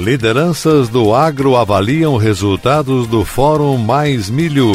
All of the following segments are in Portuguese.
Lideranças do agro avaliam resultados do Fórum Mais Milho.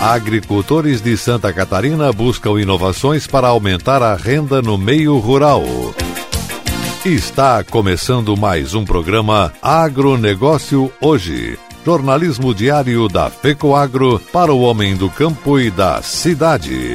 Agricultores de Santa Catarina buscam inovações para aumentar a renda no meio rural. Está começando mais um programa Agronegócio Hoje. Jornalismo diário da FECOAGro para o homem do campo e da cidade.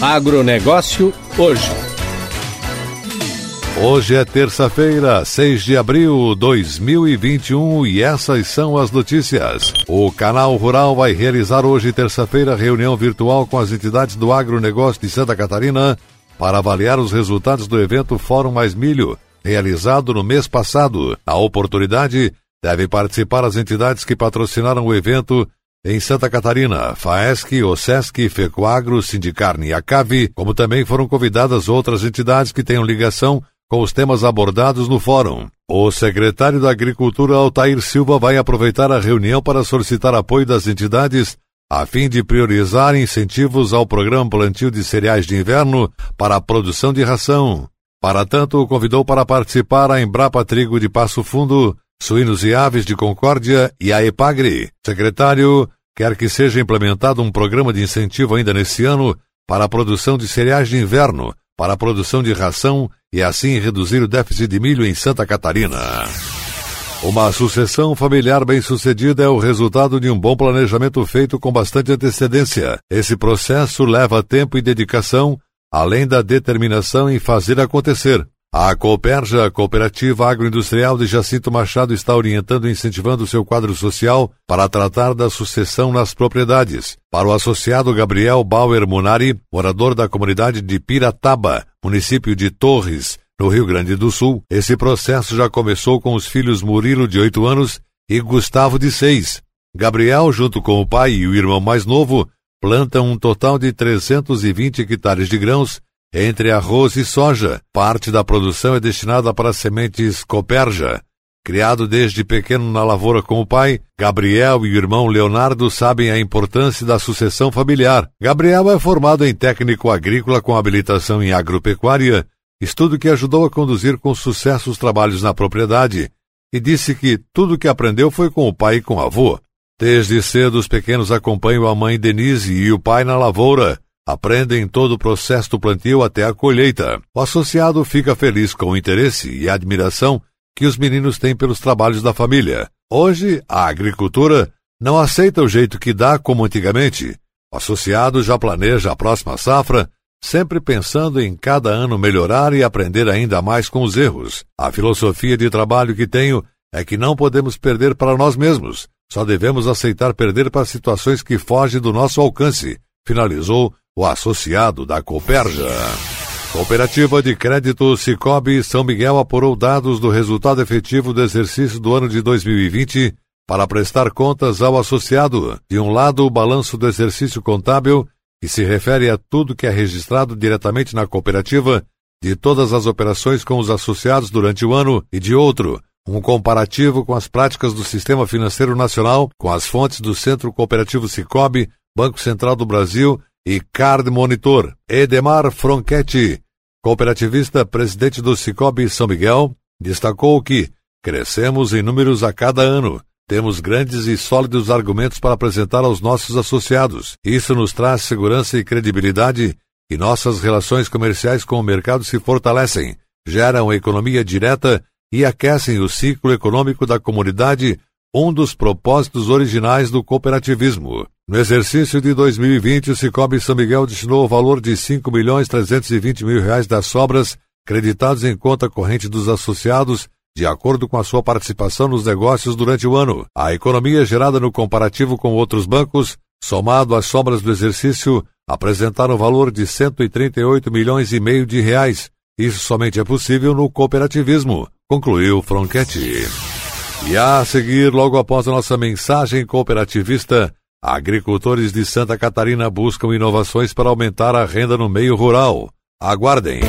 Agronegócio hoje. Hoje é terça-feira, 6 de abril de 2021 e essas são as notícias. O Canal Rural vai realizar hoje, terça-feira, reunião virtual com as entidades do agronegócio de Santa Catarina para avaliar os resultados do evento Fórum Mais Milho, realizado no mês passado. Na oportunidade, Devem participar as entidades que patrocinaram o evento em Santa Catarina, FAESC, OSESC, FECOAGRO, Sindicarne e ACAVI, como também foram convidadas outras entidades que tenham ligação com os temas abordados no fórum. O secretário da Agricultura, Altair Silva, vai aproveitar a reunião para solicitar apoio das entidades a fim de priorizar incentivos ao programa plantio de cereais de inverno para a produção de ração. Para tanto, convidou para participar a Embrapa Trigo de Passo Fundo, Suínos e Aves de Concórdia e a EPAGRE. Secretário, quer que seja implementado um programa de incentivo ainda nesse ano para a produção de cereais de inverno, para a produção de ração e assim reduzir o déficit de milho em Santa Catarina. Uma sucessão familiar bem-sucedida é o resultado de um bom planejamento feito com bastante antecedência. Esse processo leva tempo e dedicação, além da determinação em fazer acontecer. A Cooperja, Cooperativa Agroindustrial de Jacinto Machado, está orientando e incentivando seu quadro social para tratar da sucessão nas propriedades. Para o associado Gabriel Bauer Munari, morador da comunidade de Pirataba, município de Torres, no Rio Grande do Sul, esse processo já começou com os filhos Murilo, de 8 anos, e Gustavo, de 6. Gabriel, junto com o pai e o irmão mais novo, plantam um total de 320 hectares de grãos entre arroz e soja. Parte da produção é destinada para sementes Coperja. Criado desde pequeno na lavoura com o pai, Gabriel e o irmão Leonardo sabem a importância da sucessão familiar. Gabriel é formado em técnico agrícola com habilitação em agropecuária, estudo que ajudou a conduzir com sucesso os trabalhos na propriedade, e disse que tudo que aprendeu foi com o pai e com o avô. Desde cedo, os pequenos acompanham a mãe Denise e o pai na lavoura, aprendem todo o processo do plantio até a colheita. O associado fica feliz com o interesse e admiração que os meninos têm pelos trabalhos da família. Hoje, a agricultura não aceita o jeito que dá como antigamente. O associado já planeja a próxima safra, sempre pensando em cada ano melhorar e aprender ainda mais com os erros. A filosofia de trabalho que tenho é que não podemos perder para nós mesmos, só devemos aceitar perder para situações que fogem do nosso alcance, finalizou o associado da Coperja. Cooperativa de Crédito Cicobi São Miguel apurou dados do resultado efetivo do exercício do ano de 2020 para prestar contas ao associado. De um lado, o balanço do exercício contábil, que se refere a tudo que é registrado diretamente na cooperativa, de todas as operações com os associados durante o ano, e de outro, um comparativo com as práticas do Sistema Financeiro Nacional, com as fontes do Centro Cooperativo Cicobi, Banco Central do Brasil e Card Monitor. Edemar Fronchetti, cooperativista presidente do Cicobi São Miguel, destacou que crescemos em números a cada ano. Temos grandes e sólidos argumentos para apresentar aos nossos associados. Isso nos traz segurança e credibilidade e nossas relações comerciais com o mercado se fortalecem, geram economia direta e aquecem o ciclo econômico da comunidade, um dos propósitos originais do cooperativismo. No exercício de 2020, o Cicobi São Miguel destinou o valor de 5 milhões 320 mil reais das sobras creditados em conta corrente dos associados de acordo com a sua participação nos negócios durante o ano. A economia gerada no comparativo com outros bancos, somado às sobras do exercício, apresentaram valor de 138 milhões e meio de reais. Isso somente é possível no cooperativismo, concluiu Fronchetti. E a seguir, logo após a nossa mensagem cooperativista, agricultores de Santa Catarina buscam inovações para aumentar a renda no meio rural. Aguardem.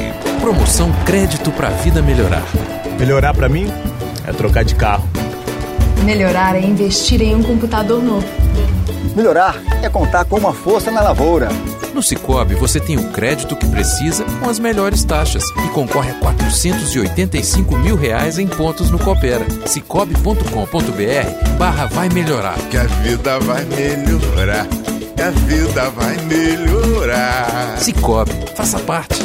Promoção Crédito para a Vida Melhorar. Melhorar para mim é trocar de carro. Melhorar é investir em um computador novo. Melhorar é contar com uma força na lavoura. No Cicobi você tem o crédito que precisa com as melhores taxas e concorre a 485 mil reais em pontos no Coopera. Cicobi.com.br barra vai melhorar. Que a vida vai melhorar. Que a vida vai melhorar. Cicobi, faça parte.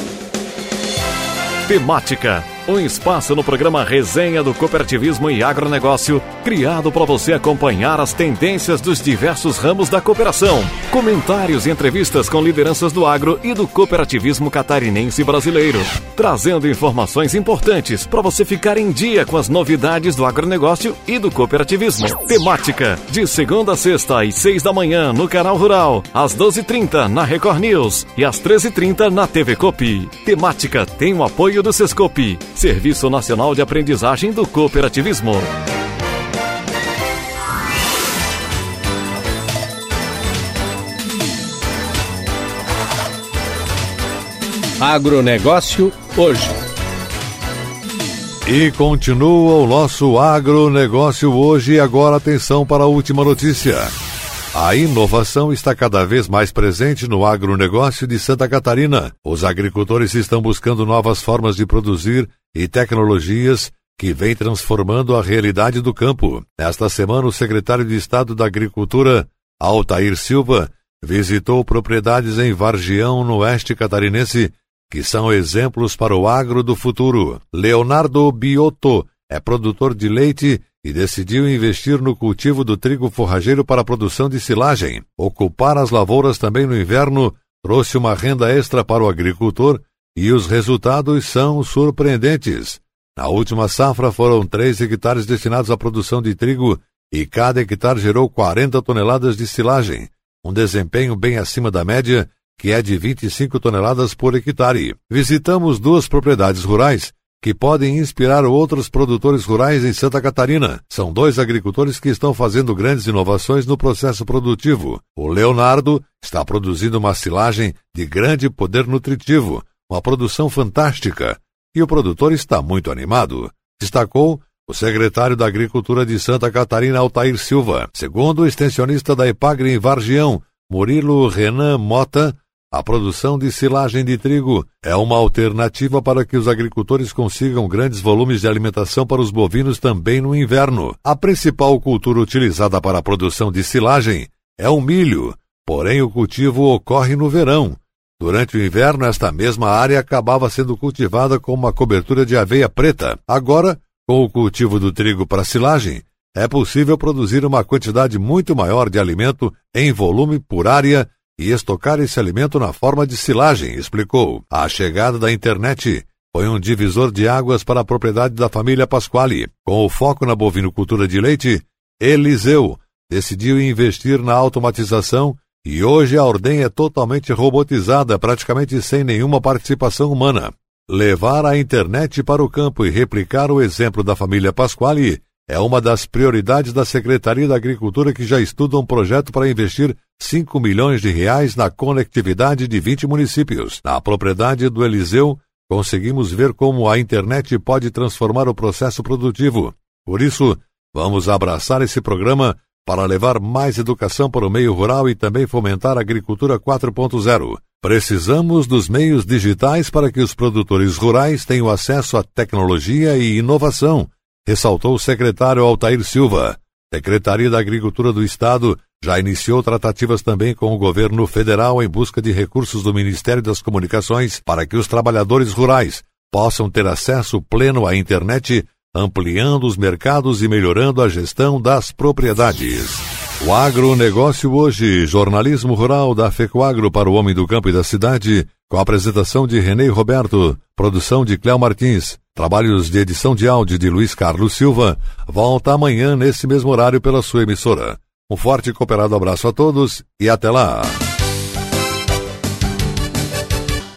Temática um espaço no programa Resenha do Cooperativismo e Agronegócio, criado para você acompanhar as tendências dos diversos ramos da cooperação. Comentários e entrevistas com lideranças do agro e do cooperativismo catarinense brasileiro. Trazendo informações importantes para você ficar em dia com as novidades do agronegócio e do cooperativismo. Temática, de segunda a sexta às seis da manhã no Canal Rural, às doze e trinta na Record News e às treze e trinta na TV Copi. Temática tem o apoio do Sescopi Serviço Nacional de Aprendizagem do Cooperativismo. Agronegócio hoje. E continua o nosso agronegócio hoje. E agora atenção para a última notícia. A inovação está cada vez mais presente no agronegócio de Santa Catarina. Os agricultores estão buscando novas formas de produzir e tecnologias que vêm transformando a realidade do campo. Esta semana, o secretário de Estado da Agricultura, Altair Silva, visitou propriedades em Vargião, no oeste catarinense, que são exemplos para o agro do futuro. Leonardo Biotto é produtor de leite e decidiu investir no cultivo do trigo forrageiro para a produção de silagem. Ocupar as lavouras também no inverno trouxe uma renda extra para o agricultor e os resultados são surpreendentes. Na última safra foram 3 hectares destinados à produção de trigo e cada hectare gerou 40 toneladas de silagem, um desempenho bem acima da média, que é de 25 toneladas por hectare. Visitamos duas propriedades rurais que podem inspirar outros produtores rurais em Santa Catarina. São dois agricultores que estão fazendo grandes inovações no processo produtivo. O Leonardo está produzindo uma silagem de grande poder nutritivo, uma produção fantástica, e o produtor está muito animado. Destacou o secretário da Agricultura de Santa Catarina, Altair Silva. Segundo o extensionista da Epagre em Vargião, Murilo Renan Mota, a produção de silagem de trigo é uma alternativa para que os agricultores consigam grandes volumes de alimentação para os bovinos também no inverno. A principal cultura utilizada para a produção de silagem é o milho, porém o cultivo ocorre no verão. Durante o inverno, esta mesma área acabava sendo cultivada com uma cobertura de aveia preta. Agora, com o cultivo do trigo para silagem, é possível produzir uma quantidade muito maior de alimento em volume por área e estocar esse alimento na forma de silagem, explicou. A chegada da internet foi um divisor de águas para a propriedade da família Pasquale. Com o foco na bovinocultura de leite, Eliseu decidiu investir na automatização e hoje a ordem é totalmente robotizada, praticamente sem nenhuma participação humana. Levar a internet para o campo e replicar o exemplo da família Pasquale é uma das prioridades da Secretaria da Agricultura que já estuda um projeto para investir 5 milhões de reais na conectividade de 20 municípios. Na propriedade do Eliseu, conseguimos ver como a internet pode transformar o processo produtivo. Por isso, vamos abraçar esse programa para levar mais educação para o meio rural e também fomentar a agricultura 4.0. Precisamos dos meios digitais para que os produtores rurais tenham acesso à tecnologia e inovação ressaltou o secretário Altair Silva. Secretaria da Agricultura do Estado já iniciou tratativas também com o governo federal em busca de recursos do Ministério das Comunicações para que os trabalhadores rurais possam ter acesso pleno à internet, ampliando os mercados e melhorando a gestão das propriedades. O agronegócio hoje, jornalismo rural da FECOAGRO para o homem do campo e da cidade, com a apresentação de Renê Roberto, produção de Cléo Martins, Trabalhos de edição de áudio de Luiz Carlos Silva. Volta amanhã nesse mesmo horário pela sua emissora. Um forte e cooperado abraço a todos e até lá.